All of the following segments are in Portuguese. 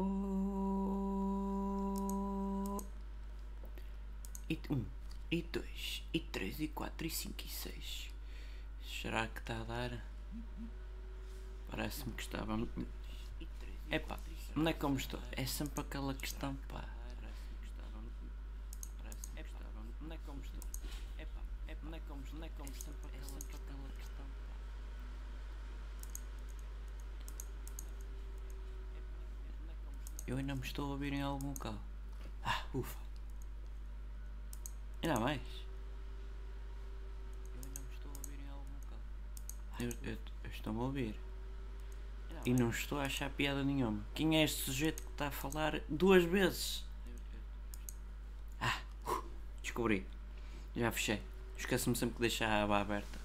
Oh. E um, e dois, e três, e quatro, e cinco, e seis. Será que está a dar? Parece-me que estava. Epá, não é como estou. É sempre aquela questão, pá. Não é como estou. Epá, não é como, não é como estou. É sempre aquela questão, pá. Eu ainda me estou a ouvir em algum local. Ah, ufa. Ainda mais. Eu ainda me estou a ouvir em algum local. Eu, eu, eu estou-me a ouvir. E não estou a achar piada nenhuma. Quem é este sujeito que está a falar duas vezes? Ah, uh, descobri. Já fechei. Esqueço-me sempre de deixar a aba aberta.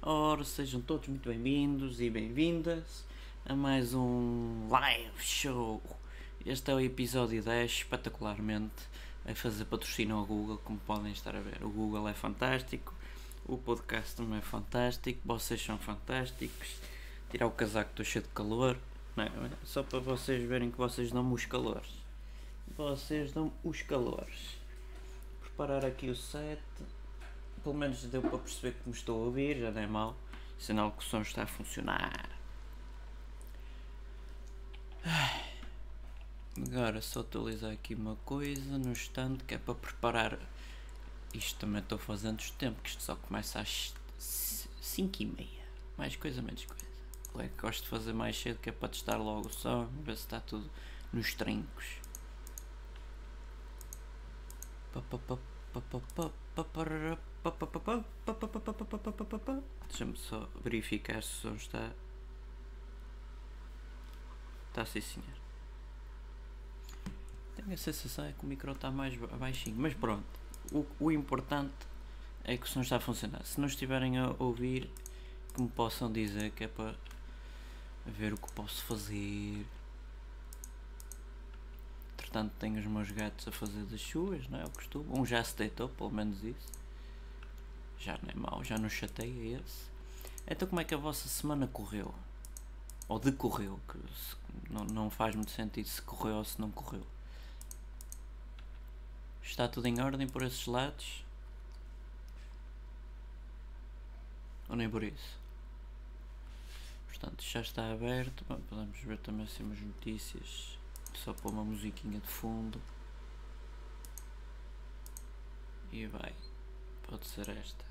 Ora, sejam todos muito bem-vindos e bem-vindas a mais um live show. Este é o episódio 10, espetacularmente, a fazer patrocínio ao Google, como podem estar a ver. O Google é fantástico, o podcast também é fantástico, vocês são fantásticos. Tirar o casaco, estou cheio de calor. Não, é? só para vocês verem que vocês dão-me os calores. Vocês dão os calores. Preparar aqui o set. Pelo menos deu para perceber que me estou a ouvir, já não é mal. Sinal que o som está a funcionar. Agora só atualizar aqui uma coisa no stand que é para preparar. Isto também estou fazendo os tempos, que isto só começa às 5 e meia. Mais coisa, menos coisa. É que gosto de fazer mais cedo que é para testar logo som, ver se está tudo nos trincos. Deixa-me só verificar se o som está. Está sim senhor. Tenho a sensação é que o micro está mais baixinho, mas pronto. O, o importante é que o som está a funcionar. Se não estiverem a ouvir, que me possam dizer que é para ver o que posso fazer. Entretanto tenho os meus gatos a fazer das chuvas, não é? O costume. Um já se deitou, pelo menos isso. Já não é mau, já não chateia esse. Então como é que a vossa semana correu? Ou decorreu, que não, não faz muito sentido se correu ou se não correu. Está tudo em ordem por esses lados? Ou nem por isso? Portanto, já está aberto. Bom, podemos ver também assim umas notícias. Só pôr uma musiquinha de fundo. E vai. Pode ser esta.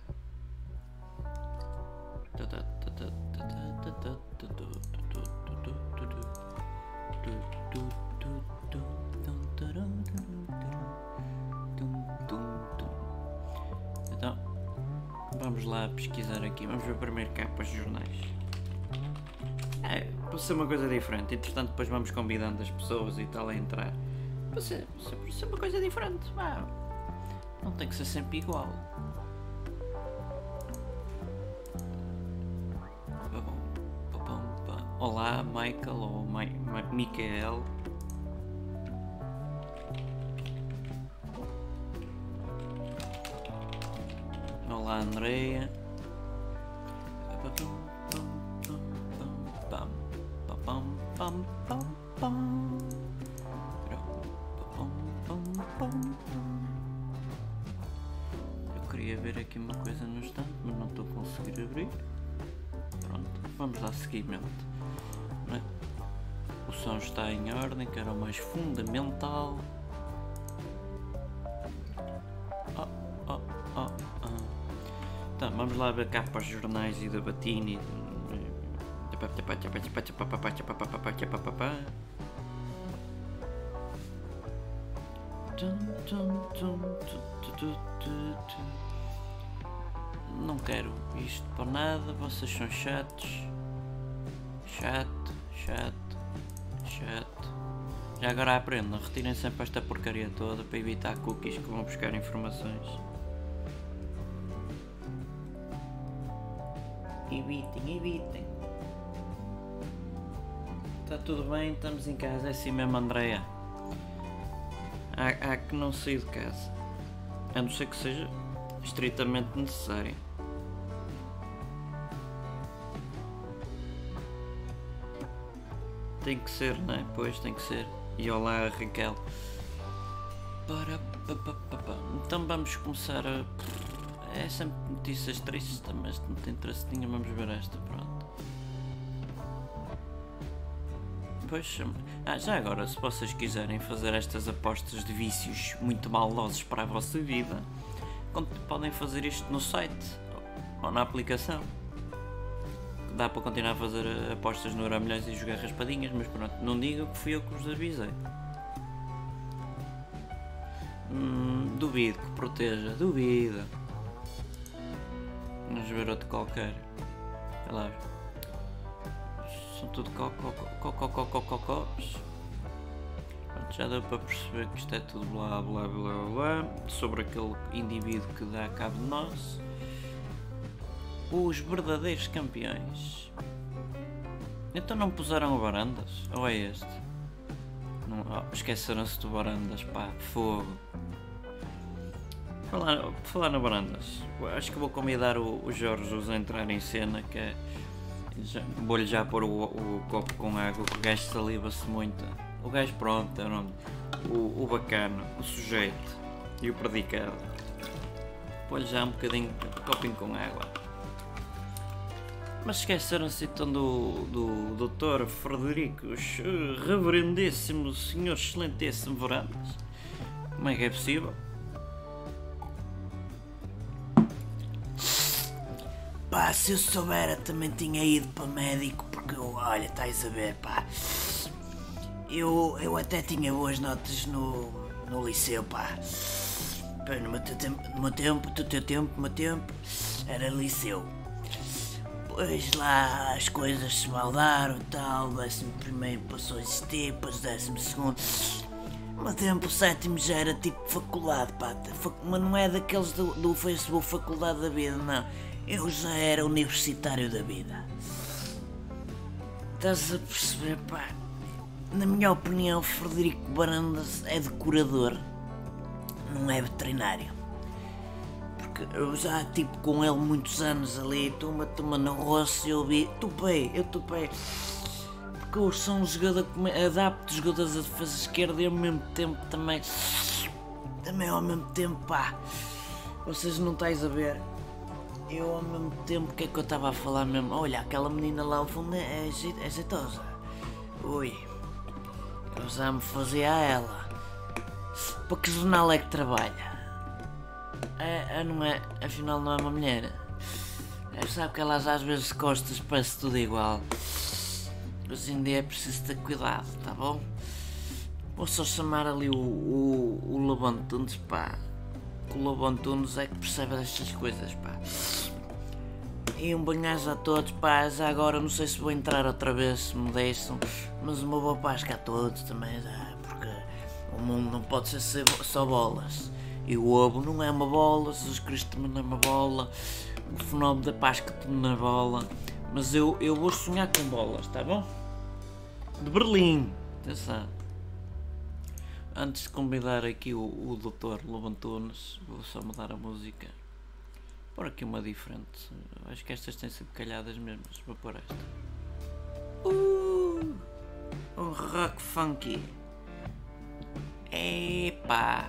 Lá pesquisar aqui. Vamos ver primeiro capas de jornais. É, para ser uma coisa diferente. Entretanto, depois vamos convidando as pessoas e tal a entrar. Para ser, ser uma coisa diferente. Não tem que ser sempre igual. Olá, Michael ou Ma Ma Michael. Olá, vamos lá ver capas jornais e da Batini. Não quero isto para nada, vocês são chatos. Chato, chato, chato. Já agora aprendam, retirem sempre esta porcaria toda para evitar cookies que vão buscar informações. Evitem, evitem. Está tudo bem, estamos em casa, é assim mesmo, Andréia. Há, há que não sair de casa. A não ser que seja estritamente necessário. tem que ser, não é? Pois tem que ser. E olá, Raquel. Então vamos começar a. É sempre notícias tristes, mas não tem nenhum. Vamos ver esta, pronto. Pois, ah, já agora, se vocês quiserem fazer estas apostas de vícios muito maldosos para a vossa vida, podem fazer isto no site ou na aplicação. Dá para continuar a fazer apostas no Euromilhões e jogar raspadinhas, mas pronto, não digam que fui eu que vos avisei. Hum, duvido que proteja, duvido. Vamos ver outro qualquer. Olha lá. São tudo cococococococos. Já deu para perceber que isto é tudo blá blá blá blá sobre aquele indivíduo que dá cabo de nós. Os verdadeiros campeões. Então não puseram o Barandas? Ou é este? Não, oh, esqueceram-se do Barandas, pá, fogo. Falar, falar na Barandas, acho que vou convidar o, o Jorge a entrar em cena, que é, Vou-lhe já pôr o, o, copo com água, o gajo saliva-se muito. O gajo pronto, é o, o bacana, o sujeito e o predicado. Pôr-lhe já um bocadinho, um copinho com água. Mas esqueceram-se então do, do Dr. Frederico, Reverendíssimo Senhor Excelentíssimo Verandas. Como é que é possível? Pá, se eu soubera também tinha ido para médico, porque olha, estás a ver, pá. Eu, eu até tinha boas notas no, no liceu, pá. pá no meu tempo, no meu tempo, no teu tempo, no meu tempo, era liceu. Depois lá as coisas se maldaram e tal, décimo primeiro passou a existir, depois décimo segundo. No tempo sétimo já era tipo faculdade, pá. Mas não é daqueles do, do Facebook Faculdade da Vida, não. Eu já era universitário da vida. Estás a perceber, pá? Na minha opinião, Frederico Barandas é decorador, não é veterinário porque eu já tipo com ele muitos anos ali, toma, toma no rosto eu vi, topei, eu topei. Porque eu sou um jogador adapto jogadores a defesa esquerda e ao mesmo tempo também. Também ao mesmo tempo, pá. Vocês não estáis a ver. Eu ao mesmo tempo, o que é que eu estava a falar mesmo? Olha, aquela menina lá ao fundo é, é jeitosa. Ui. Eu já me fazia a ela. Para que jornal é que trabalha? É, é, não é, afinal não é uma mulher. É, sabe que elas às vezes costas parece tudo igual. Hoje em dia é preciso ter cuidado, tá bom? Vou só chamar ali o, o, o Lobão Tunes, pá. O Lobão Tunes é que percebe destas coisas, pá. E um banhaço a todos, pá. Já agora não sei se vou entrar outra vez, se me deixam. Mas uma boa Páscoa a todos também, já, porque o mundo não pode ser só bolas. E o ovo não é uma bola, Jesus Cristo também não é uma bola, o fenómeno da Páscoa também não é bola. Mas eu, eu vou sonhar com bolas, tá bom? De Berlim, atenção. Antes de convidar aqui o, o Dr. Lobantunes, vou só mudar a música. Por aqui uma diferente. Acho que estas têm sido calhadas mesmo. Vou pôr esta. Uh, um rock funky. Epa!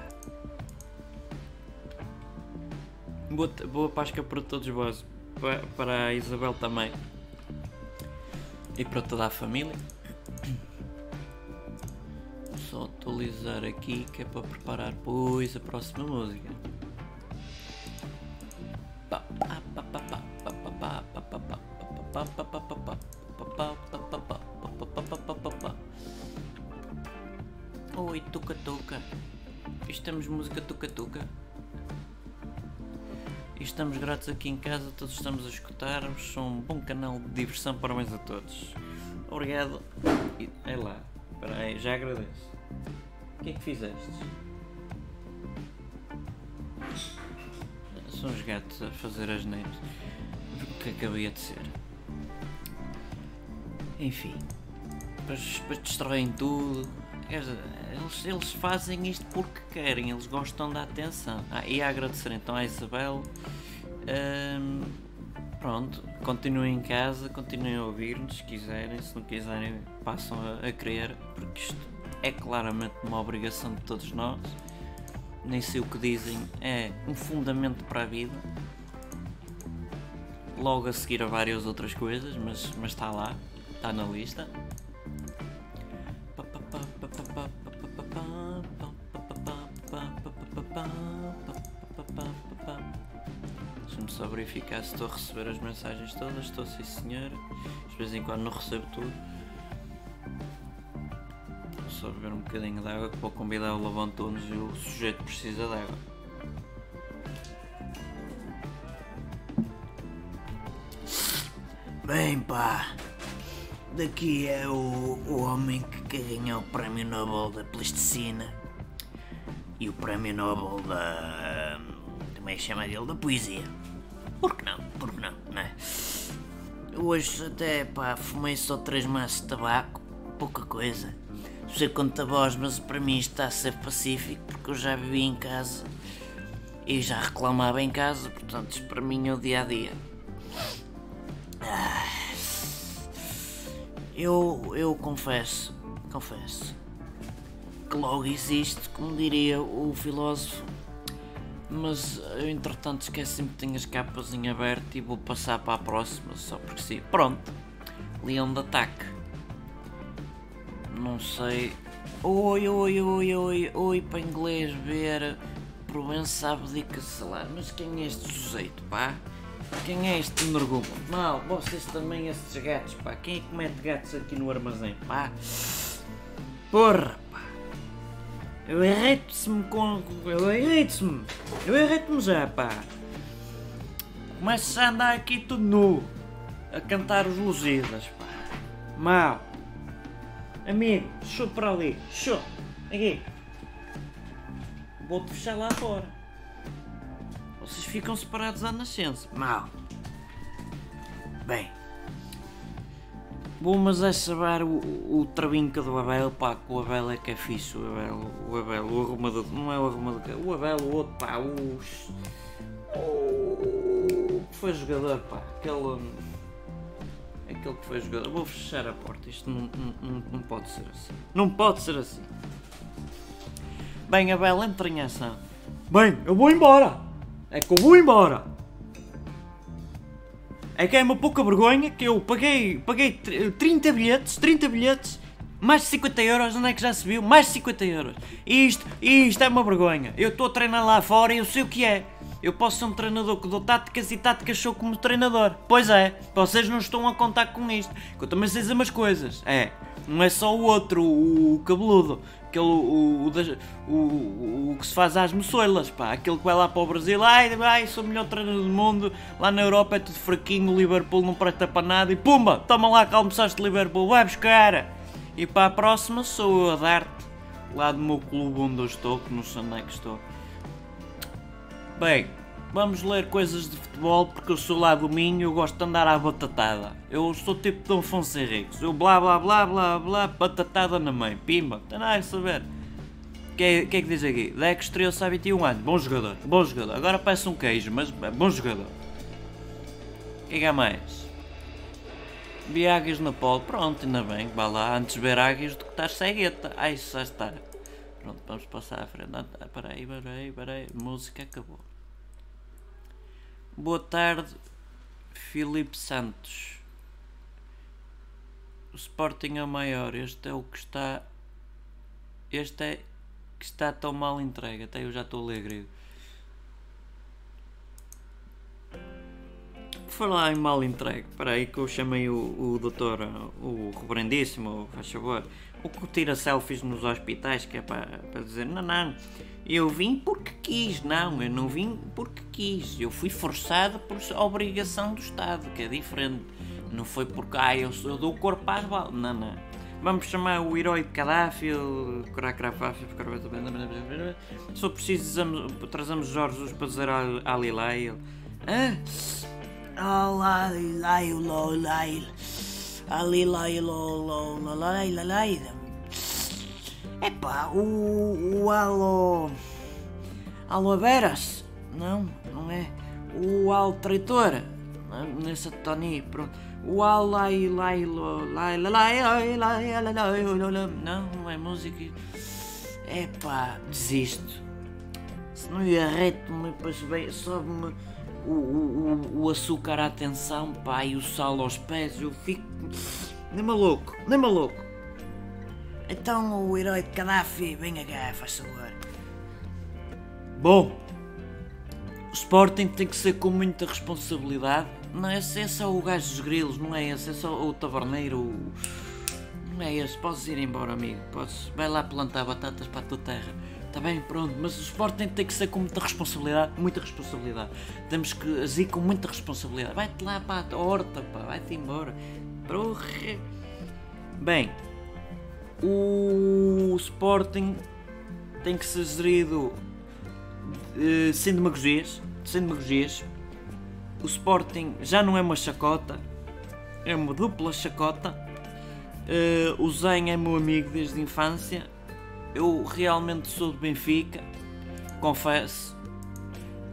Boa, boa Páscoa para todos vós. Para a Isabel também. E para toda a família. Só atualizar aqui que é para preparar pois a próxima música. Oi, tuca-tuca. Estamos música tuca-tuca. E estamos gratos aqui em casa, todos estamos a escutar-vos. São um bom canal de diversão, parabéns a todos. Obrigado. E, é lá, espera já agradeço. Que é que fizeste? São os gatos a fazer as neiras. O que acabei de ser. Enfim. Depois, destroem tudo. Eles, eles fazem isto porque querem, eles gostam da atenção. Ah, e a agradecer então à Isabel. Pronto, continuem em casa, continuem a ouvir-nos se quiserem, se não quiserem, passam a, a querer, porque isto é claramente uma obrigação de todos nós. Nem sei o que dizem, é um fundamento para a vida. Logo a seguir a várias outras coisas, mas, mas está lá, está na lista. Deixa-me só verificar se estou a receber as mensagens todas. Estou sim senhor. De vez em quando não recebo tudo. Só beber um bocadinho de água que vou convidar o Lavantones e o sujeito precisa de água. Bem, pá. Daqui é o, o homem que ganhou o Prémio Nobel da Plasticina e o Prémio Nobel da. Como é que chama dele? Da Poesia. Por que não? Por que não? Não é? Hoje até, pá, fumei só três maços de tabaco, pouca coisa. Sei quanto voz, mas para mim está a ser pacífico porque eu já vivi em casa e já reclamava em casa, portanto, isto para mim é o dia a dia. Ah. Eu, eu confesso, confesso, que logo existe, como diria o filósofo, mas eu entretanto esqueci-me que tenho as capas em aberto e vou passar para a próxima só porque sim. Pronto, Leão de Ataque. Não sei. Oi, oi, oi, oi, oi, para inglês ver. Provença abdica salário. Mas quem é este sujeito, pá? Quem é este energumo? Mal, vocês também, estes gatos, pá. Quem é que mete gatos aqui no armazém, pá? Porra, pá. Eu irrito-me com. Eu irrito-me. Eu irrito-me já, pá. Começo a andar aqui tudo nu. A cantar os Lusíadas, pá. Mal. Amigo, show para ali. Show. Aqui. Vou-te fechar lá fora. Vocês ficam separados à nascença. Mal. Bem. Bom, mas é saber o, o do Abel, pá, que o Abel é que é fixe, o Abel, o Abel, o arrumador, não é o arrumador, o Abel, o outro, pá, o... O que foi jogador, pá, aquele... Aquele que foi jogador, vou fechar a porta, isto não, não, não, pode ser assim, não pode ser assim. Bem, Abel, entra em ação. Bem, eu vou embora! É que eu vou embora! É que é uma pouca vergonha que eu paguei, paguei 30 bilhetes, 30 bilhetes, mais de 50 euros, onde é que já se viu? Mais de 50 euros. Isto, isto é uma vergonha. Eu estou a treinar lá fora e eu sei o que é. Eu posso ser um treinador que dou táticas e táticas sou como treinador. Pois é, vocês não estão a contar com isto. Que eu também sei dizer umas coisas. É, não é só o outro, o, o cabeludo, aquele, o, o, o, o, que se faz às moçoilas, pá, aquele que vai lá para o Brasil, ai, ai, sou o melhor treinador do mundo, lá na Europa é tudo fraquinho, o Liverpool não presta para nada, e pumba, toma lá que almoçaste Liverpool, vai buscar! E para a próxima sou eu a dar-te, lá do meu clube onde eu estou, que não sei onde é que estou. Bem, vamos ler coisas de futebol porque eu sou lá do Minho e eu gosto de andar à batatada. Eu sou tipo Dom Afonso Henriques. Eu blá blá blá blá blá, batatada na mãe. Pimba, tem nada a saber. O que, é, que é que diz aqui? Deck estreou-se há 21 anos. Bom jogador, bom jogador. Agora parece um queijo, mas bom jogador. O que é que há mais? Vi águias na pole. Pronto, ainda bem. Vá lá, antes ver águias do que estar cegueta. Ai, já está. Pronto, vamos passar à frente. Ah, peraí, peraí, peraí. Música acabou. Boa tarde, Filipe Santos. O Sporting é o maior. Este é o que está. Este é que está tão mal entregue. Até eu já estou a ler grego. Falar em mal entregue. Espera aí que eu chamei o, o doutor, o reverendíssimo, faz favor. O que tira selfies nos hospitais, que é para, para dizer: não, não, eu vim porque quis. Não, eu não vim porque quis. Eu fui forçado por obrigação do Estado, que é diferente. Não foi porque, ah, eu, eu dou o corpo às balas. Não, não. Vamos chamar o herói de Gaddafi, o for preciso, trazemos Jorge para dizer Ali Lai. Ah? Alai, ali lá e lá, lá, Epá, o, o alo. Aloe veras? Não, não é. O altritor? Nessa Tony, pronto. O alai lai lo lai lai lai lai lai lai Não, é música. Epá, desisto. Se não ia reto-me, pois bem, sobe-me o, o, o açúcar à atenção, pá, e o sal aos pés, eu fico. Nem maluco, nem maluco. Então o herói de Gaddafi, venha cá, faz favor. Bom, o Sporting tem que ser com muita responsabilidade. Não, esse, é o gajo dos grilos, não é esse, é o taverneiro. o- Não é esse, podes ir embora, amigo. Podes, vai lá plantar batatas para a tua terra. Está bem, pronto, mas o Sporting tem que ser com muita responsabilidade, muita responsabilidade. Temos que agir com muita responsabilidade. Vai-te lá para a horta, vai-te embora. Porra. Bem, o Sporting tem que ser gerido eh, sem demagogias, sem demagogias. O Sporting já não é uma chacota, é uma dupla chacota. Eh, o Zen é meu amigo desde a infância. Eu realmente sou do Benfica, confesso.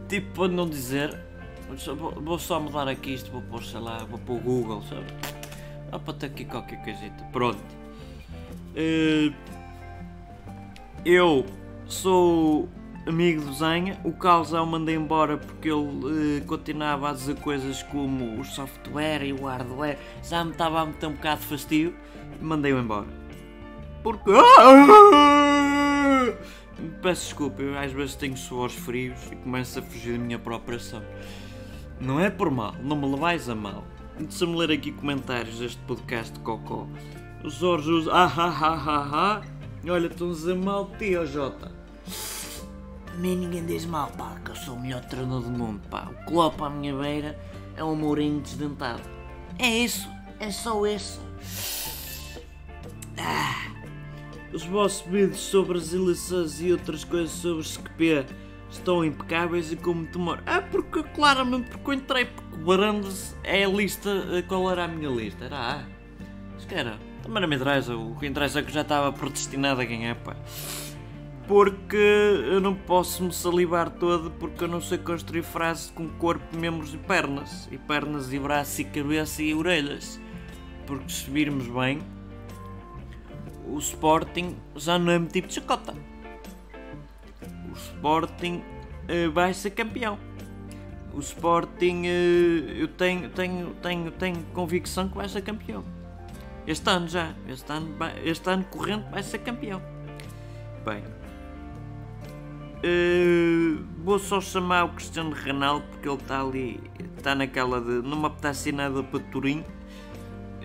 Tipo, para não dizer, só- vou, só mudar aqui isto, vou pôr, sei lá, vou pôr o Google, sabe? Dá para ter aqui qualquer coisita. Pronto. Eh, eu sou amigo do Zenha. O Carlos o mandei embora porque ele eh, continuava a dizer coisas como o software e o hardware. Já me estava a meter um bocado fastio. Mandei-o embora. Porque. Peço desculpa, eu às vezes tenho suores frios e começo a fugir da minha própria ação. Não é por mal, não me levais a mal. Deixa-me ler aqui comentários deste podcast de Cocó. O Jorge usa. Ah, ah, ah, ah, ah. Olha, estão a mal de ti, ó Jota. Mim ninguém diz mal, pá, que eu sou o melhor treinador do mundo, pá. O Klopp à minha beira é um Mourinho desdentado. É isso, é só isso. Os vossos vídeos sobre as eleições e outras coisas sobre SQP estão impecáveis e com muito humor. Ah, porque claramente porque eu entrei porque o Barandas é a lista. eh, Qual era a minha lista? Era A. Acho que era. Também não me interessa. O que interessa é que eu já estava predestinado a ganhar, pá. Porque eu não posso me salivar todo porque eu não sei construir frases com corpo, membros e pernas. E pernas e braços e cabeça e orelhas. Porque se virmos bem, o Sporting já não é tipo de chacota. O Sporting eh, vai ser campeão. O Sporting, eh, eu tenho, tenho, tenho, tenho convicção que vai ser campeão. Este ano já, este ano, este ano corrente vai ser campeão. Bem, eh, vou só chamar o Cristiano Ronaldo porque ele está ali, está naquela de não me apetece nada para Turim.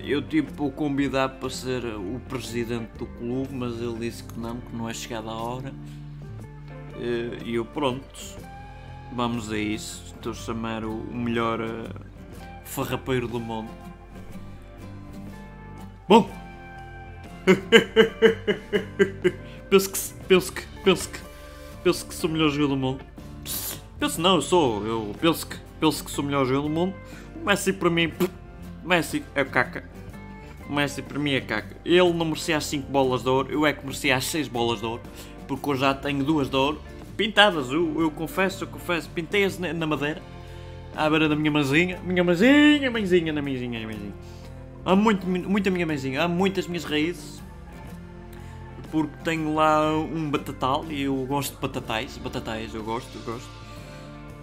Eu tive para o convidar para ser o presidente do clube, mas ele disse que não, que não é chegada a hora. Eh, E eu pronto, vamos a isso. Estou a chamar o melhor eh, farrapeiro do mundo. Bom! penso que penso que penso que penso que sou o melhor jogador do mundo. Penso não, eu sou, eu penso que penso que sou o melhor jogador do mundo. O Messi para mim, Messi é caca. O Messi para mim é caca. Ele não merecia as 5 bolas de ouro, eu é que merecia as 6 bolas de ouro, porque eu já tenho duas de ouro pintadas. Eu, eu confesso, eu confesso, pintei-as na, na madeira, à beira da minha mãezinha, minha mãezinha, mãezinha, na mãezinha, mãezinha. Há muito, muita minha mãezinha, há muitas minhas raízes, porque tenho lá um batatal e eu gosto de batatais, batatais, eu gosto, eu gosto.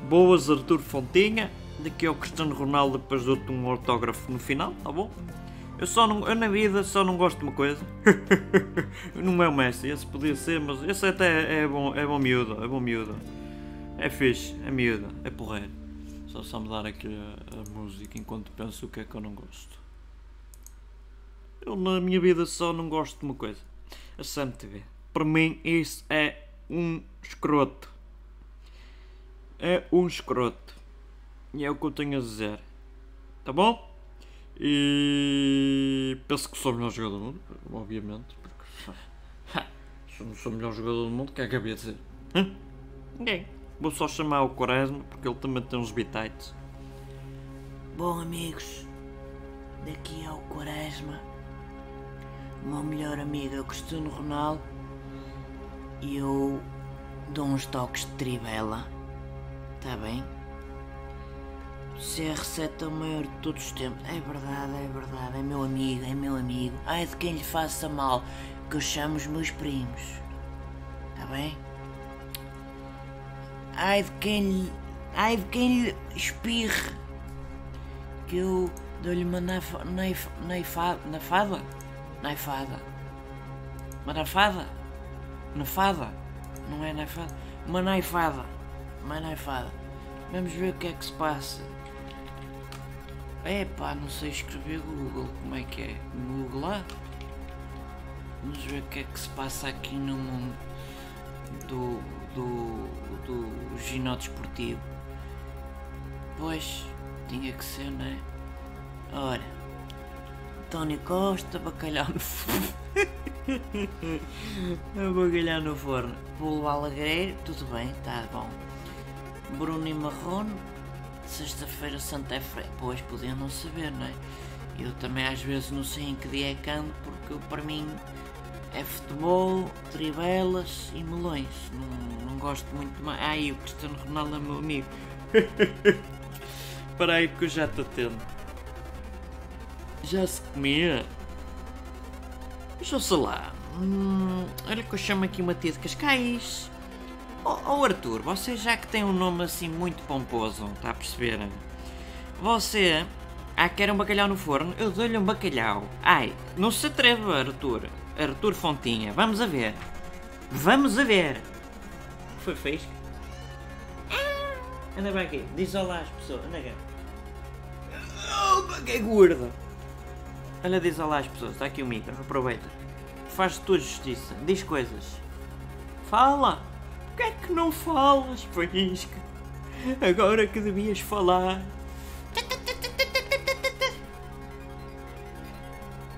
Boas Arthur Fontinha, daqui ao Cristiano Ronaldo, depois dou-te um autógrafo no final, tá bom? Eu só não, eu na vida só não gosto de uma coisa. não é o Messi, esse podia ser, mas esse até é bom, é bom miúdo, é bom miúdo. É fixe, é miúdo, é porreiro. Só só me dar aqui a, a música enquanto penso o que é que eu não gosto. Eu na minha vida só não gosto de uma coisa. A Sam TV. Para mim isso é um escroto. É um escroto. E é o que eu tenho a dizer. Tá bom? E penso que sou o melhor jogador do mundo, obviamente. Porque se eu não sou o melhor jogador do mundo, o que é que havia de dizer? Hã? Ninguém. Vou só chamar o Quaresma porque ele também tem uns bitites. Bom, amigos, daqui ao Quaresma, o meu melhor amigo é o Cristiano Ronaldo e eu dou uns toques de trivela, tá bem? CR7 é o maior de todos os tempos. É verdade, é verdade. É meu amigo, é meu amigo. Ai de quem lhe faça mal, que eu chamo os meus primos. Está bem? Ai de quem lhe. Ai de quem lhe espirre. Que eu dou-lhe uma nafa, naif, naifada. Naifada. Uma nafada? Nafada? Não é naifada? Uma naifada. Uma naifada. Vamos ver o que é que se passa. Epá, não sei escrever Google. Como é que é? Google? Vamos ver o que é que se passa aqui no mundo do, do, do ginó desportivo. Pois, tinha que ser, não é? Ora, António Costa, bacalhau no forno. bacalhau no forno. Pulo Alegreiro, tudo bem, tá bom. Bruno e Marrone, sexta-feira Santa é Freio. Pois, podiam não saber, não é? Eu também às vezes não sei em que dia é canto, porque para mim é futebol, tribelas e melões. Não, não gosto muito mais. Ai, o Cristiano Ronaldo é meu amigo. Para aí que eu já estou tendo. Já se comia? Deixa sei lá. Hum, olha que eu chamo aqui uma tia de Cascais. Oh, oh Arthur, você já que tem um nome assim muito pomposo, está a perceber? Você. Ah, quer um bacalhau no forno? Eu dou-lhe um bacalhau. Ai, não se atreva, Arthur. Arthur Fontinha. Vamos a ver. Vamos a ver. Foi feio. Anda bem aqui. Diz olá às pessoas. Anda cá. Opa, que é gorda. Olha, diz olá às pessoas. Está aqui o micro. Aproveita. Faz tua justiça. Diz coisas. Fala. Porquê é que não falas, Faísca? Agora que devias falar.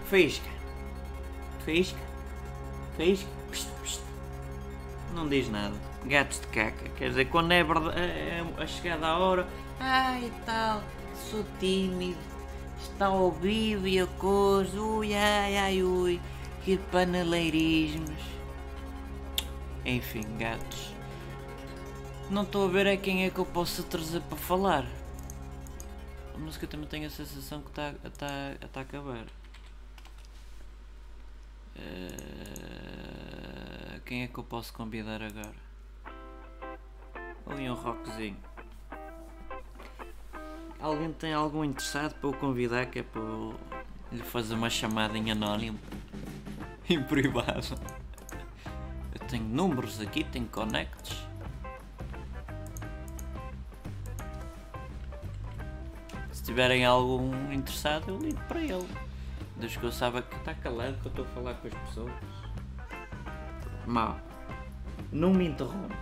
Faísca. Faísca. Faísca. Psst, psst. Não diz nada. Gatos de caca. Quer dizer, quando é verdade, é a chegada à hora. Ai tal, sou tímido. Está ao vivo e a coisa. Ui, ai, ai, ui. Que paneleirismos. Enfim, gatos. Não estou a ver é quem é que eu posso trazer para falar. A música também tem a sensação que está tá, tá a acabar. Uh, quem é que eu posso convidar agora? Ou um rockzinho. Alguém tem algum interessado para o convidar que é para eu lhe fazer uma chamada em anónimo? Em privado. Tenho números aqui, tenho connects. Se tiverem algum interessado eu ligo para ele. Desde que eu saiba que está calado que eu estou a falar com as pessoas. Mal. Não me interrompas.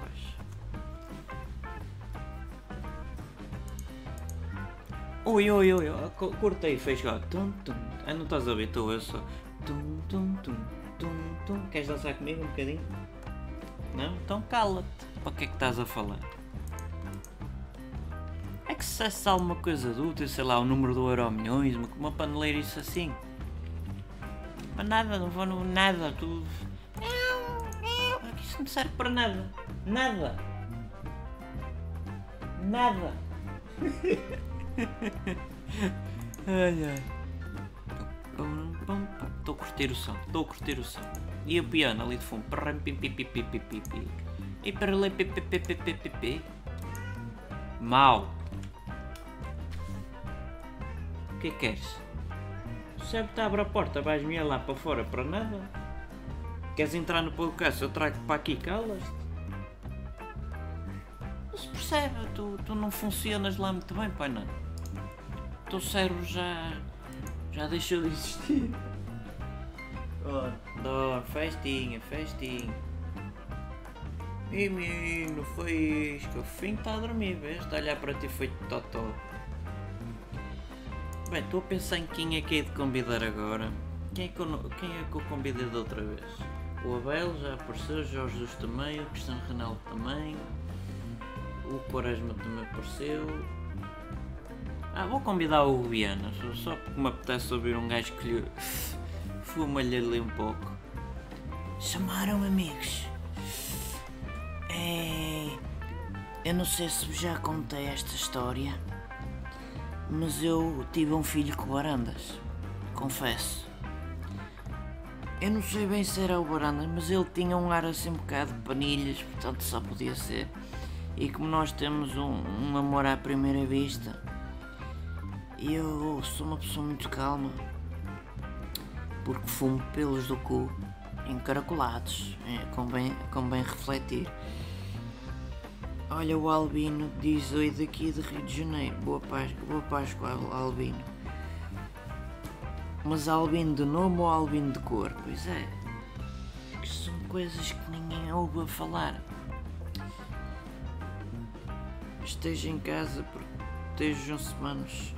Oi, oi, oi, cortei, fez ó. Tum, tum. Ah, não estás a ouvir? Estou eu só. Tum, tum, tum, tum, tum. Queres dançar comigo um bocadinho? Não? Então cala-te. Para que é que estás a falar? É que se é alguma coisa adulta, sei lá, o número do euro milhões, uma, uma paneleira isso assim. Mas nada, não vou no nada, tu. Isso não serve para nada. Nada. Nada. ai ai. Estou a curtir o som, estou a curtir o som. E o piano ali de fundo. E para ler Mal. O que é que queres? sempre te abre a porta, vais-me lá para fora para nada. Queres entrar no podcast? Eu trago para aqui, calas-te. Não se percebe, tu, tu não funcionas lá muito bem, pai não. O teu cérebro já. já deixou de existir. Dor, festinha, festinha. Menino, foi isso. O fim está a dormir, vês? A olhar para ti feito totó. Bem, estou a pensar em quem é que é de convidar agora. Quem é que eu, quem é que eu convidei da outra vez? O Abel já apareceu, Jorge Jesus também, o Cristiano Ronaldo também, o Quaresma também apareceu. Ah, vou convidar o Viana, só porque me apetece ouvir um gajo que lhe fuma-lhe ali um pouco. Chamaram amigos. É. Eu não sei se já contei esta história Mas eu tive um filho com Barandas, confesso. Eu não sei bem se era o Barandas, mas ele tinha um ar assim um bocado de panilhas, portanto só podia ser. E como nós temos um, um amor à primeira vista, eu sou uma pessoa muito calma, porque fumo pelos do cu encaracolados, é, convém, convém refletir. Olha, o Albino diz oi daqui de Rio de Janeiro. Boa Páscoa, boa Páscoa, Albino. Mas Albino de nome ou Albino de cor? Pois é. Que são coisas que ninguém ouve a falar. Esteja em casa, protejam-se, manos.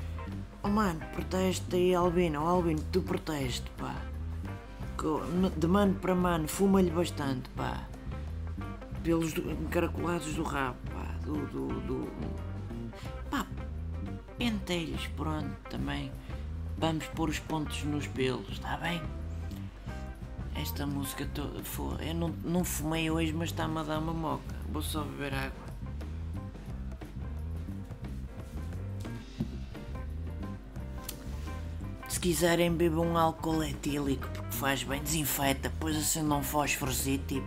Oh mano, protege-te aí, Albino. Oh, Albino, tu protege-te, pá. De mano para mano, fuma-lhe bastante, pá pelos do, encaracolados do rabo, pá, do, do, do pá, pentelhos, pronto, também vamos pôr os pontos nos pelos, está bem? Esta música toda, eu não, não fumei hoje, mas está-me a dar uma moca, vou só beber água. Se quiserem bebam um álcool etílico porque faz bem, desinfeta, depois acendam um fósforozito e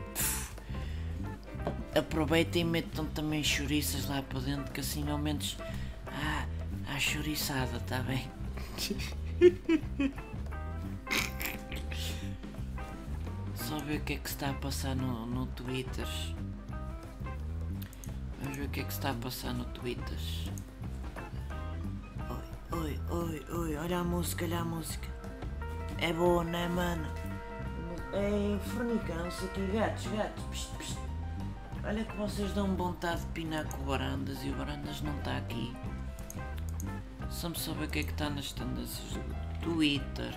aproveitem e metam também chouriças lá para dentro, que assim ao menos. Ah, há chouriçada, tá bem? Só ver o que é que se está a passar no, no Twitter. Vamos ver o que é que se está a passar no Twitter. Oi, oi, oi, olha a música, olha a música. É boa, não é, mano? É fornicância aqui, gatos, gatos. Psst, psst. Olha que vocês dão vontade de pinar com Barandas e o Barandas não está aqui. Só me saber o que é que está nas tendências do Twitter.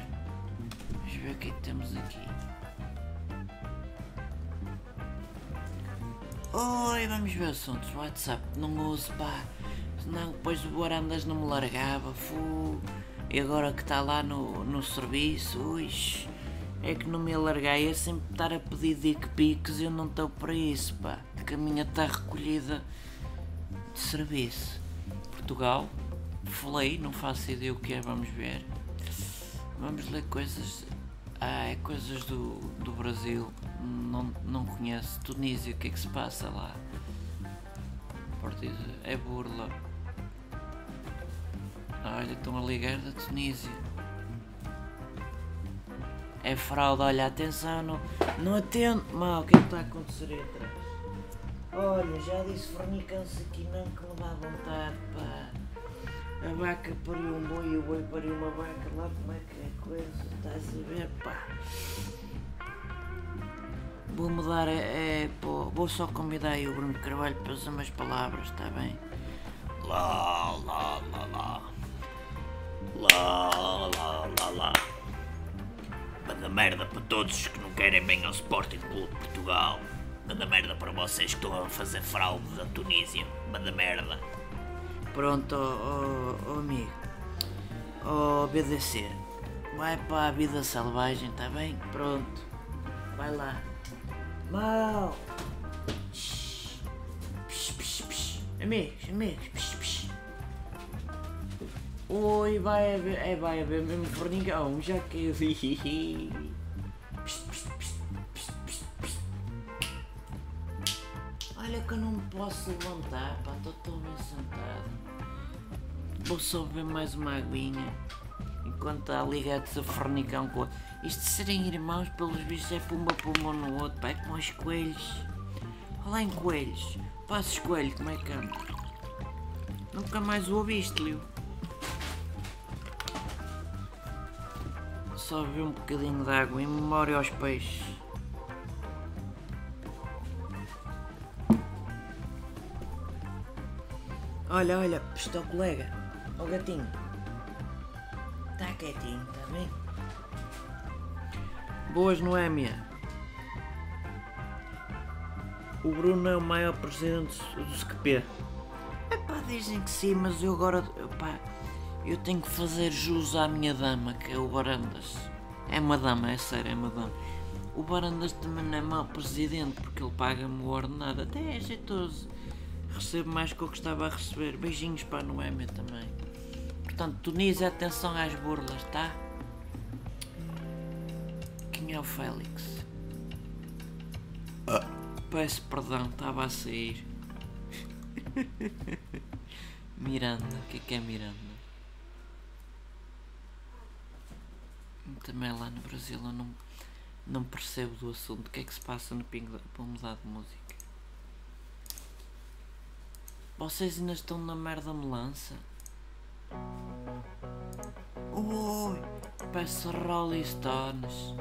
Vamos ver o que é que temos aqui. Oi, vamos ver assuntos. WhatsApp, não uso, pá. Senão depois o Barandas não me largava. Fu. E agora que está lá no, no serviço, ui, é que não me alarguei. É sempre estar a pedir dick pics e eu não estou para isso, pá que a minha está recolhida de serviço. Portugal, falei, não faço ideia o que é, vamos ver. Vamos ler coisas. Ah, é coisas do, do Brasil, não, não conheço. Tunísia, o que é que se passa lá? É burla. Olha, estão a ligar da Tunísia. É fraude, olha, atenção, não, não atendo. Mal, o que é que está a acontecer aí atrás? Olha, já disse fornicam-se aqui não que me dá vontade, pá. A vaca pariu um boi e o boi pariu uma vaca, lá como é que é coisa, estás a ver, pá. Vou mudar, é, é pô, vou só convidar aí o Bruno Carvalho para usar umas palavras, está bem? Lá. Lá, lá, lá, lá. Manda merda para todos que não querem bem ao Sporting Clube de Portugal. Manda merda para vocês que estão a fazer fraude da Tunísia. Manda merda. Pronto, oh, oh, amigo. Oh BDC. Vai para a vida selvagem, tá bem? Pronto. Vai lá. Mal. Amigos, amigos. Psh. Oi, vai haver. É, vai haver mesmo fornigão, já que eu vi. Olha que eu não me posso levantar, pá, estou tão bem sentado. Vou só beber mais uma aguinha. Enquanto está ligados a fornicão com Isto de serem irmãos, pelos vistos, é pumba pumba um no outro, pá, é como os coelhos. Olha em coelhos. Passos coelho, como é que anda? Nunca mais o ouviste, Lio. Só beber um bocadinho de água em memória aos peixes. Olha, olha, estou colega. Ó gatinho. Está quietinho, está bem? Boas, Noémia. O Bruno é o maior presidente do SQP. Epá, dizem que sim, mas eu agora. Epá, eu tenho que fazer jus à minha dama, que é o Barandas. É uma dama, é sério, é uma dama. O Barandas também não é mau presidente, porque ele paga-me o ordenado. Até é jeitoso recebo mais que o que estava a receber. Beijinhos para a Noémia também. Portanto, Tunísia, atenção às burlas, tá? Quem é o Félix? Peço perdão, estava a sair. Miranda, o que é que é Miranda? Também lá no Brasil eu não, não percebo do assunto. O que é que se passa no Pingo para mudar de música? Vocês ainda estão na merda melança? Ui, peço Rolling Stones.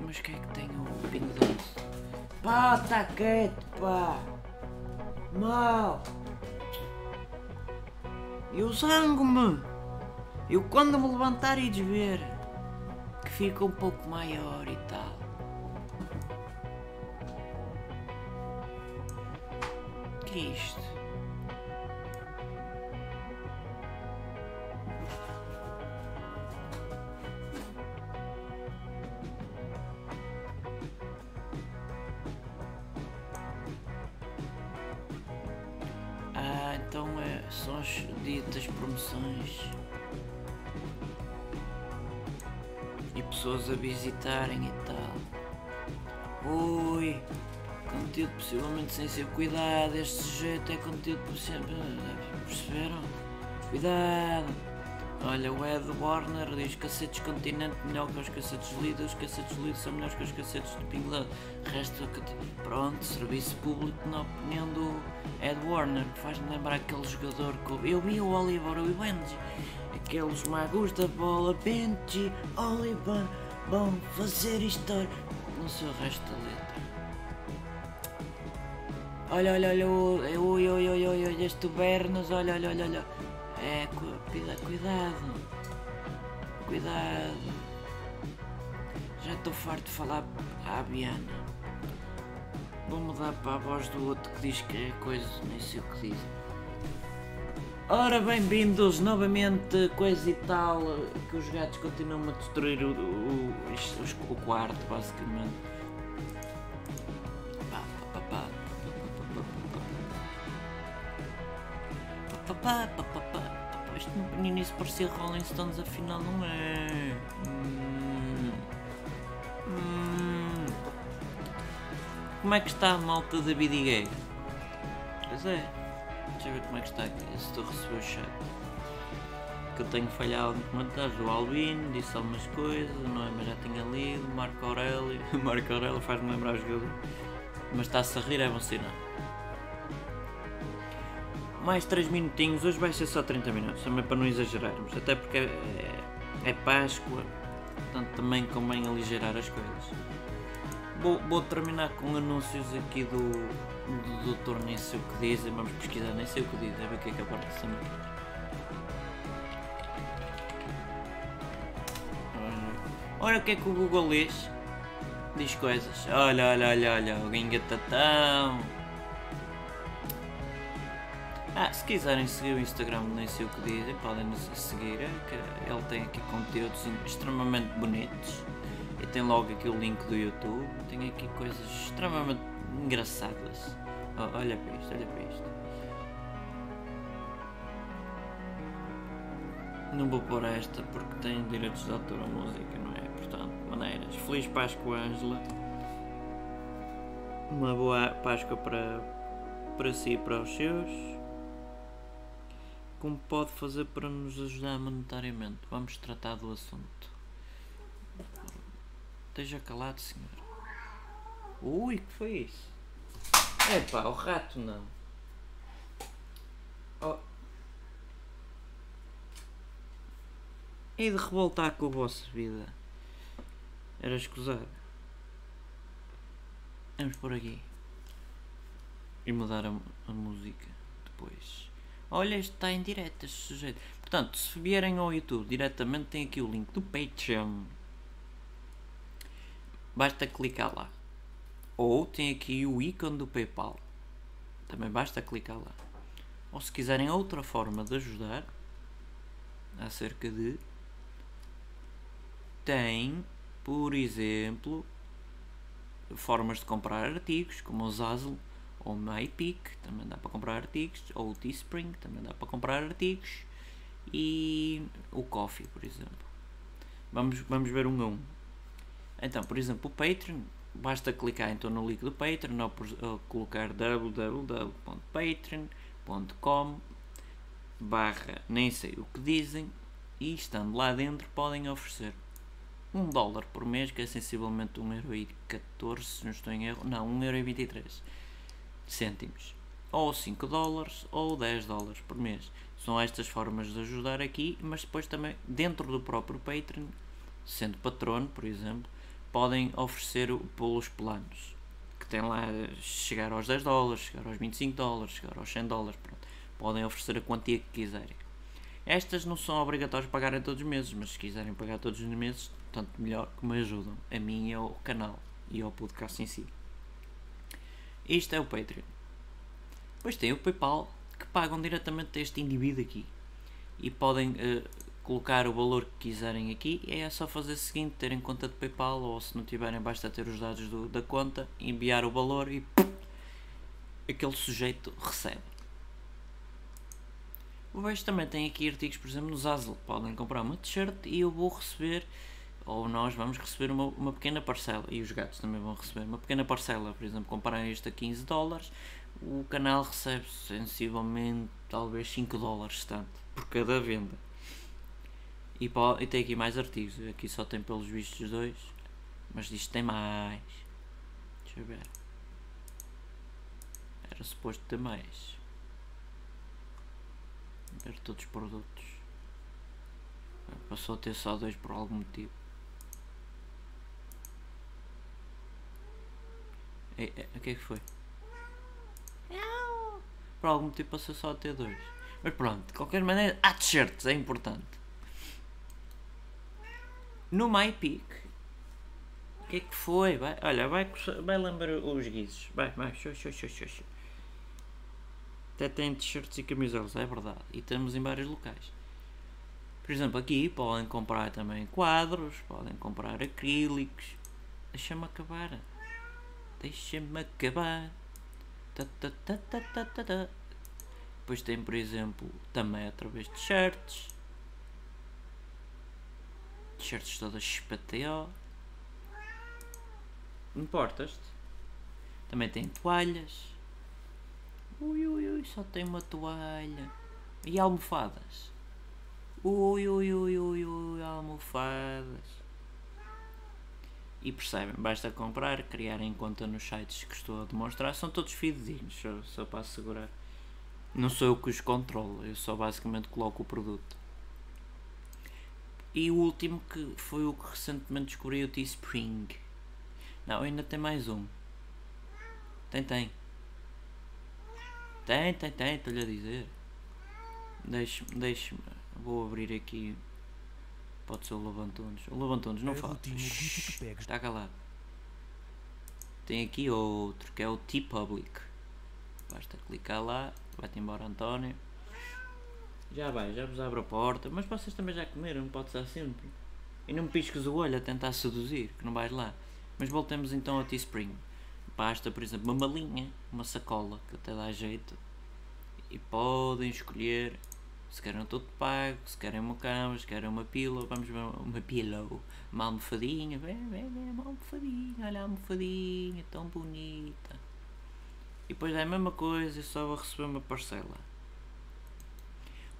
Mas o que é que tem o Pingo Doce? Pá, tá quieto, pá. Mal. Eu zango-me. Eu quando me levantar e desver, que fica um pouco maior e tal. Que é isto? Conteúdo possivelmente sem ser cuidado. Este sujeito é conteúdo. Perceberam? Cuidado! Olha, o Ed Warner diz cacetes Continente melhor que os cacetes Lidl, os cacetes Lidl são melhores que os cacetes de Pingo Doce. Resto, pronto, serviço público na opinião do Ed Warner, que faz-me lembrar aquele jogador que eu vi o Oliver e Benji, aqueles magos da bola, Benji, Oliver, vão fazer história. Não sei o resto da letra. Olha, olha, olha, ui, ui, ui, ui, ui, ui, este Bernas, olha, olha, olha, olha. É, cu- cuida- cuidado. Cuidado. Já estou farto de falar à Biana. Vou mudar para a voz do outro que diz que é coisa, nem sei o que diz. Ora, bem-vindos novamente, coisa e tal, que os gatos continuam a destruir o, o, o quarto, basicamente. Pá, pá, pá, pá. Este no início parecia Rolling Stones, afinal não é. Hum. Hum. Como é que está a malta da Bidigueira? Pois é. Deixa eu ver como é que está aqui. Se estou a receber o chat. Que eu tenho falhado no comentário do Albino, disse algumas coisas, não é? Mas já tinha lido. Marco Aurélio. Marco Aurélio faz-me lembrar o jogador. Mas está-se a rir, é bom sinal. Mais 3 minutinhos, hoje vai ser só 30 minutos, também para não exagerarmos, até porque é, é, é Páscoa, portanto também convém aligerar as coisas. Vou, vou terminar com anúncios aqui do, do doutor nem sei o que dizem, vamos pesquisar nem sei o que dizem, a ver o que é que aparece aqui. Olha o que é que o Google diz. Diz coisas. Olha, olha, olha, olha, o engatatão. Se quiserem seguir o Instagram, nem sei o que dizem, podem nos seguir, é que ele tem aqui conteúdos extremamente bonitos. E tem logo aqui o link do YouTube, tem aqui coisas extremamente engraçadas. Oh, olha para isto, olha para isto. Não vou pôr esta porque tem direitos de autor à música, não é? Portanto, maneiras. Feliz Páscoa, Ângela. Uma boa Páscoa para, para si e para os seus. Como pode fazer para nos ajudar monetariamente? Vamos tratar do assunto. Esteja calado, senhor. Ui, que foi isso? Epá, o rato não. Oh. E de revoltar com a vossa vida. Era escusado. Vamos por aqui. E mudar a, a música depois. Olha, está em direto, este sujeito. Portanto, se vierem ao YouTube diretamente, tem aqui o link do Patreon. Basta clicar lá. Ou tem aqui o ícone do PayPal. Também basta clicar lá. Ou se quiserem outra forma de ajudar, acerca de. Tem, por exemplo, formas de comprar artigos, como o Zazzle ou o MyPick, também dá para comprar artigos, ou o Teespring, também dá para comprar artigos, e o Coffee, por exemplo. Vamos, vamos ver um a um. Então, por exemplo, o Patreon, basta clicar então no link do Patreon ou, por, ou colocar www.patreon.com barra nem sei o que dizem e estando lá dentro podem oferecer um dólar por mês, que é sensivelmente 1,14€, se não estou em erro, não, 1,23€ cêntimos, ou 5 dólares ou 10 dólares por mês. São estas formas de ajudar aqui, mas depois também dentro do próprio Patreon, sendo patrono, por exemplo, podem oferecer pelos planos que tem lá chegar aos 10 dólares, chegar aos 25 dólares, chegar aos 100 dólares, pronto. podem oferecer a quantia que quiserem. Estas não são obrigatórias pagarem todos os meses, mas se quiserem pagar todos os meses, tanto melhor que me ajudam, a mim e ao canal e ao podcast em si. Isto é o Patreon. Depois tem o PayPal, que pagam diretamente a este indivíduo aqui. E podem uh, colocar o valor que quiserem aqui. É só fazer o seguinte: terem conta de PayPal, ou se não tiverem, basta ter os dados do, da conta, enviar o valor e pum, aquele sujeito recebe. O vejo também tem aqui artigos, por exemplo, no Zazzle. Podem comprar uma t-shirt e eu vou receber ou nós vamos receber uma, uma pequena parcela, e os gatos também vão receber uma pequena parcela, por exemplo, comprarem este a 15 dólares, o canal recebe sensivelmente talvez 5 dólares tanto por cada venda. E, e tem aqui mais artigos, aqui só tem pelos vistos dois, mas isto tem mais. Deixa eu ver. Era suposto ter mais. Ver todos os produtos. Passou a ter só dois por algum motivo. É, é, o que é que foi? Por algum motivo passou só a ter dois. Mas pronto, de qualquer maneira, há t-shirts, é importante. No MyPeak, o que é que foi? Vai, olha, vai, vai lembrar os guizos. Vai, vai, xô, xô, xô, xô, xô. Até tem t-shirts e camisolas, é verdade. E estamos em vários locais. Por exemplo, aqui podem comprar também quadros, podem comprar acrílicos. Deixa-me acabar. Deixa-me acabar. Depois tem, por exemplo, também através de shirts. T-shirts todas XPTO. Importas-te? Também tem toalhas. Ui, ui, ui, só tem uma toalha. E almofadas. Ui, ui, ui, ui, ui, almofadas. E percebem, basta comprar, criarem conta nos sites que estou a demonstrar, são todos fidedignos, só, só para assegurar. Não sou eu que os controlo, eu só basicamente coloco o produto. E o último que foi o que recentemente descobri, o Teespring. Não, ainda tem mais um. Tem, tem. Tem, tem, tem, estou-lhe a dizer. Deixe-me, deixe-me. Vou abrir aqui Pode ser o Levantunes. O Levantunes não fala. Está calado. Tem aqui outro que é o T-Public. Basta clicar lá. Vai-te embora, António. Já vai, já vos abre a porta. Mas vocês também já comeram, pode ser sempre. E não me pisques o olho a tentar seduzir, que não vais lá. Mas voltemos então a Teespring. Basta, por exemplo, uma malinha, uma sacola, que até dá jeito. E podem escolher se querem tudo pago, se querem uma cama, se querem uma pila, vamos ver uma pillow, uma almofadinha, vem, vem, vem, uma almofadinha, olha a almofadinha, tão bonita. E depois é a mesma coisa, só vou receber uma parcela.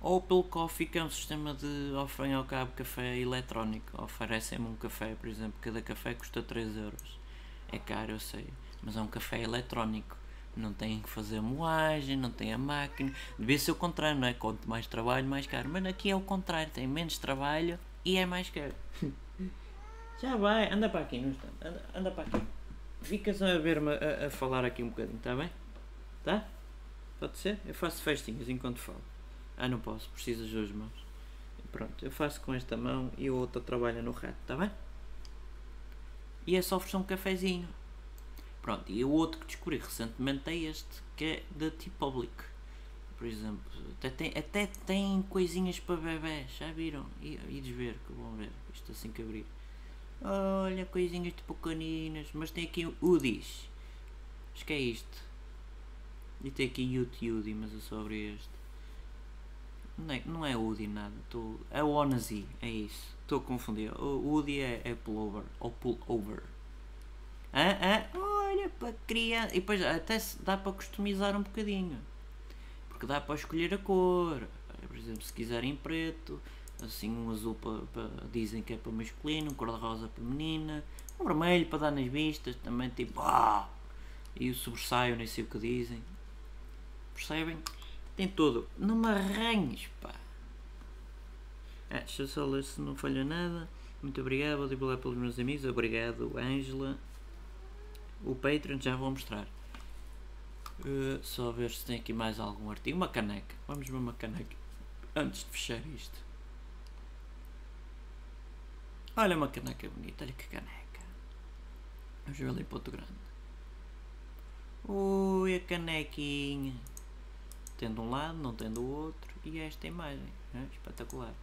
Ou pelo Coffee, que é um sistema de, e ao cabo, café eletrónico. Oferecem-me um café, por exemplo, cada café custa 3 euros. É caro, eu sei, mas é um café eletrónico não têm que fazer moagem, não tem a máquina. Devia ser o contrário, não é? Quanto mais trabalho, mais caro. Mas aqui é o contrário, tem menos trabalho e é mais caro. Já vai, anda para aqui, não está? Anda, anda para aqui. Ficas a ver-me a, a, falar aqui um bocadinho, está bem? Tá? Pode ser? Eu faço festinhas enquanto falo. Ah, não posso, preciso das duas mãos. Pronto, eu faço com esta mão e o outro trabalha no rato, está bem? E é só oferecer um cafezinho. Pronto, e o outro que descobri recentemente é este, que é da T-Public. Por exemplo, até tem, até tem coisinhas para bebés, já viram? E, e ver, que vão ver, isto assim que abrir. Olha, coisinhas de pequeninas. Mas tem aqui o UDIs. Acho que é isto. E tem aqui Yut Yudi, mas é sobre este. Não é, não é UDI nada. Tô, é o Onazi, é isso. Estou a confundir. O UDI é, é pullover. Ou pullover. Ah, ah, olha, para criar. E depois até dá para customizar um bocadinho. Porque dá para escolher a cor. Por exemplo, se quiserem preto, assim um azul para, para dizem que é para masculino, um cor-de-rosa para menina, um vermelho para dar nas vistas, também tipo ah! E o sobressaio, nem sei o que dizem. Percebem? Tem tudo. Não me arranhes, pá. Ah, deixa eu só ler se não falha nada. Muito obrigado, vou divulgar pelos meus amigos. Obrigado, Ângela. O Patreon já vou mostrar. Uh, só ver se tem aqui mais algum artigo. Uma caneca. Vamos ver uma caneca. Antes de fechar isto. Olha uma caneca bonita. Olha que caneca. Vamos ver ali para outro grande. Ui, a canequinha. Tendo um lado, não tendo o outro. E esta imagem. É? Espetacular.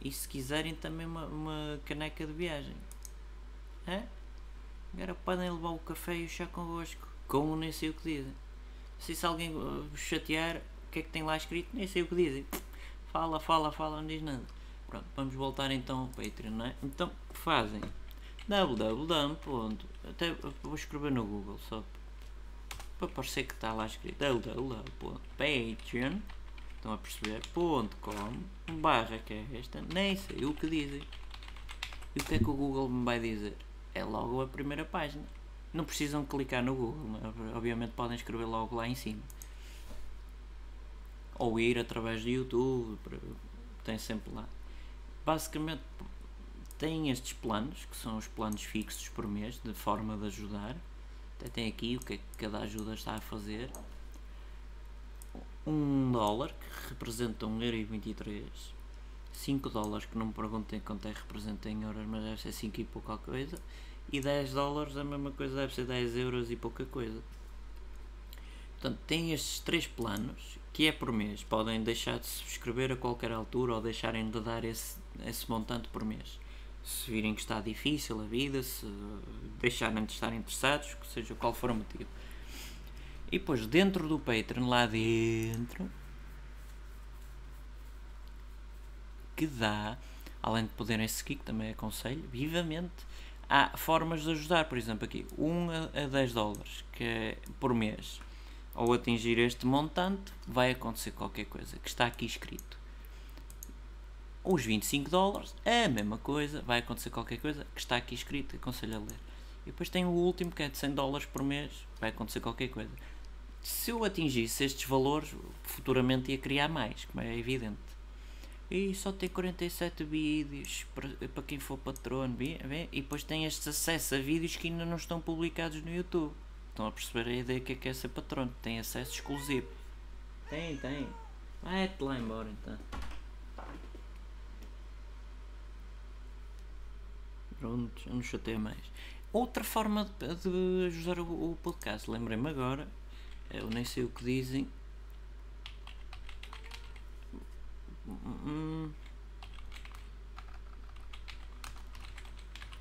E se quiserem também uma, uma caneca de viagem. É? Agora podem levar o café e o chá convosco. Como nem sei o que dizem. Se, se alguém vos chatear, o que é que tem lá escrito? Nem sei o que dizem. Fala, fala, fala, não diz nada. Pronto, vamos voltar então ao Patreon, não é? Então, fazem www. Até vou escrever no Google só para parecer que está lá escrito www.patreon estão a perceber .com barra que é esta nem sei o que dizem e o que é que o Google me vai dizer é logo a primeira página não precisam clicar no Google obviamente podem escrever logo lá em cima ou ir através do YouTube tem sempre lá basicamente tem estes planos que são os planos fixos por mês de forma de ajudar até tem aqui o que é que cada ajuda está a fazer. Um dólar, que representa 1,23€. 5 dólares, que não me perguntem quanto é que representa em euros, mas deve ser 5 e pouca coisa. E 10 dólares, a mesma coisa, deve ser 10 euros e pouca coisa. Portanto, tem estes três planos, que é por mês. Podem deixar de subscrever a qualquer altura ou deixarem de dar esse, esse montante por mês se virem que está difícil a vida, se deixarem de estar interessados, seja qual for o motivo. E depois dentro do Patreon, lá dentro, que dá, além de poderem seguir, que também aconselho, vivamente, há formas de ajudar, por exemplo aqui, 1 a 10 dólares, que é por mês. Ao atingir este montante, vai acontecer qualquer coisa, que está aqui escrito os 25 dólares, a mesma coisa, vai acontecer qualquer coisa que está aqui escrito, aconselho a ler. E depois tem o último que é de 100 dólares por mês, vai acontecer qualquer coisa. Se eu atingisse estes valores, futuramente ia criar mais, como é evidente. E só tem 47 vídeos para, quem for patrono, bem, e depois tem estes acessos a vídeos que ainda não estão publicados no YouTube. Estão a perceber a ideia que é que é ser patrono? Tem acesso exclusivo. Tem, tem. Vai-te lá embora então. Pronto, já não chateia mais. Outra forma de, de ajudar o, o podcast, lembrei-me agora, eu nem sei o que dizem. Hum,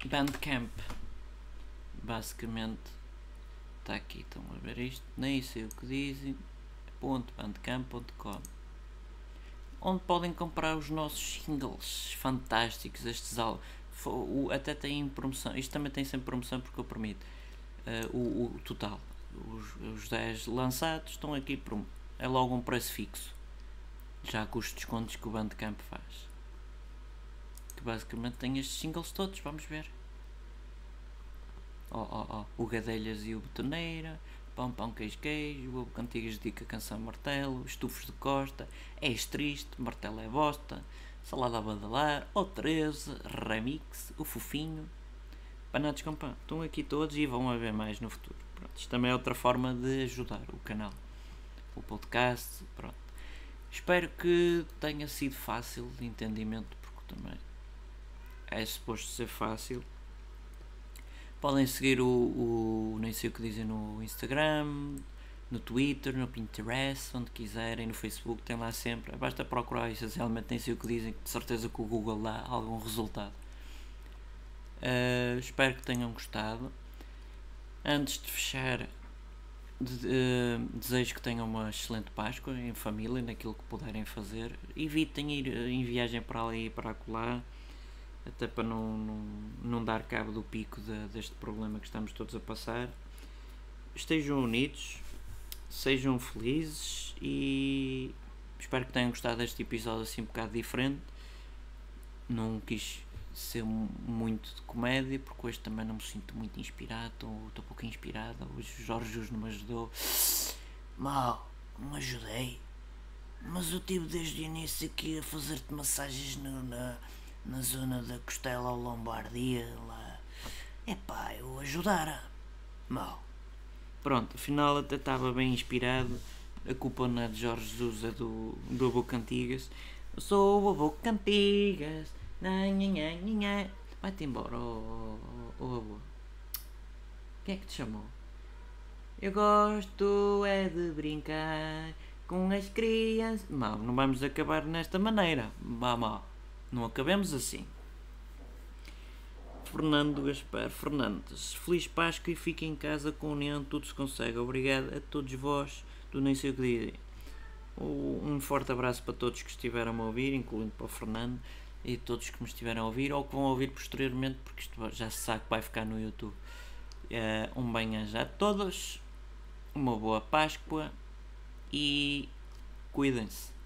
Bandcamp, basicamente, está aqui, estão a ver isto, nem sei o que dizem, bandcamp.com onde podem comprar os nossos singles fantásticos, estes álbuns até tem promoção, isto também tem sempre promoção porque eu permito uh, o, o, total. Os, os 10 lançados estão aqui por é logo um preço fixo, já com os descontos que o Bandcamp faz. Que basicamente tem estes singles todos, vamos ver. Oh, oh, oh, o Gadelhas e o Betoneira, Pão Pão Queijo Queijo, o Cantigas Dica Canção Martelo, Estufos de Costa, És Triste, Martelo é Bosta, Salada a badalar, o 13, Remix, o Fofinho, Panados com Pão. Estão aqui todos e vão haver mais no futuro. Pronto, isto também é outra forma de ajudar o canal, o podcast. Pronto. Espero que tenha sido fácil de entendimento, porque também é suposto ser fácil. Podem seguir o, o nem sei o que dizem no Instagram, no Twitter, no Pinterest, onde quiserem, no Facebook, tem lá sempre. Basta procurar essencialmente, nem sei o que dizem, de certeza que o Google dá algum resultado. Uh, espero que tenham gostado. Antes de fechar, de, uh, desejo que tenham uma excelente Páscoa em família, naquilo que puderem fazer. Evitem ir em viagem para ali e para lá, até para não, não, não dar cabo do pico de, deste problema que estamos todos a passar. Estejam unidos, sejam felizes e espero que tenham gostado deste episódio assim um bocado diferente. Não quis ser muito de comédia, porque hoje também não me sinto muito inspirado, estou, pouco inspirado. Hoje o Jorge Jus não me ajudou. Mal, não ajudei. Mas eu tive desde o início aqui a fazer-te massagens no, na, na zona da costela ao lombardia lá. Epá, eu ajudara. Mal. Pronto, afinal até estava bem inspirado. A culpa não é de Jorge Jesus, é do, do Avô Cantigas. Eu sou o Avô Cantigas. Vai-te embora, oh, oh, oh, avô. Quem é que te chamou? Eu gosto é de brincar com as crianças. Mal, não vamos acabar nesta maneira. Vá Não acabemos assim. Fernando Gaspar Fernandes. Feliz Páscoa e fique em casa com união, tudo se consegue. Obrigado a todos vós do Nem Sei O Que Dizer. Um forte abraço para todos que estiveram a ouvir, incluindo para o Fernando e todos que me estiveram a ouvir ou que vão ouvir posteriormente, porque isto já se sabe que vai ficar no YouTube. Uh, um bem-aja a todos, uma boa Páscoa e cuidem-se.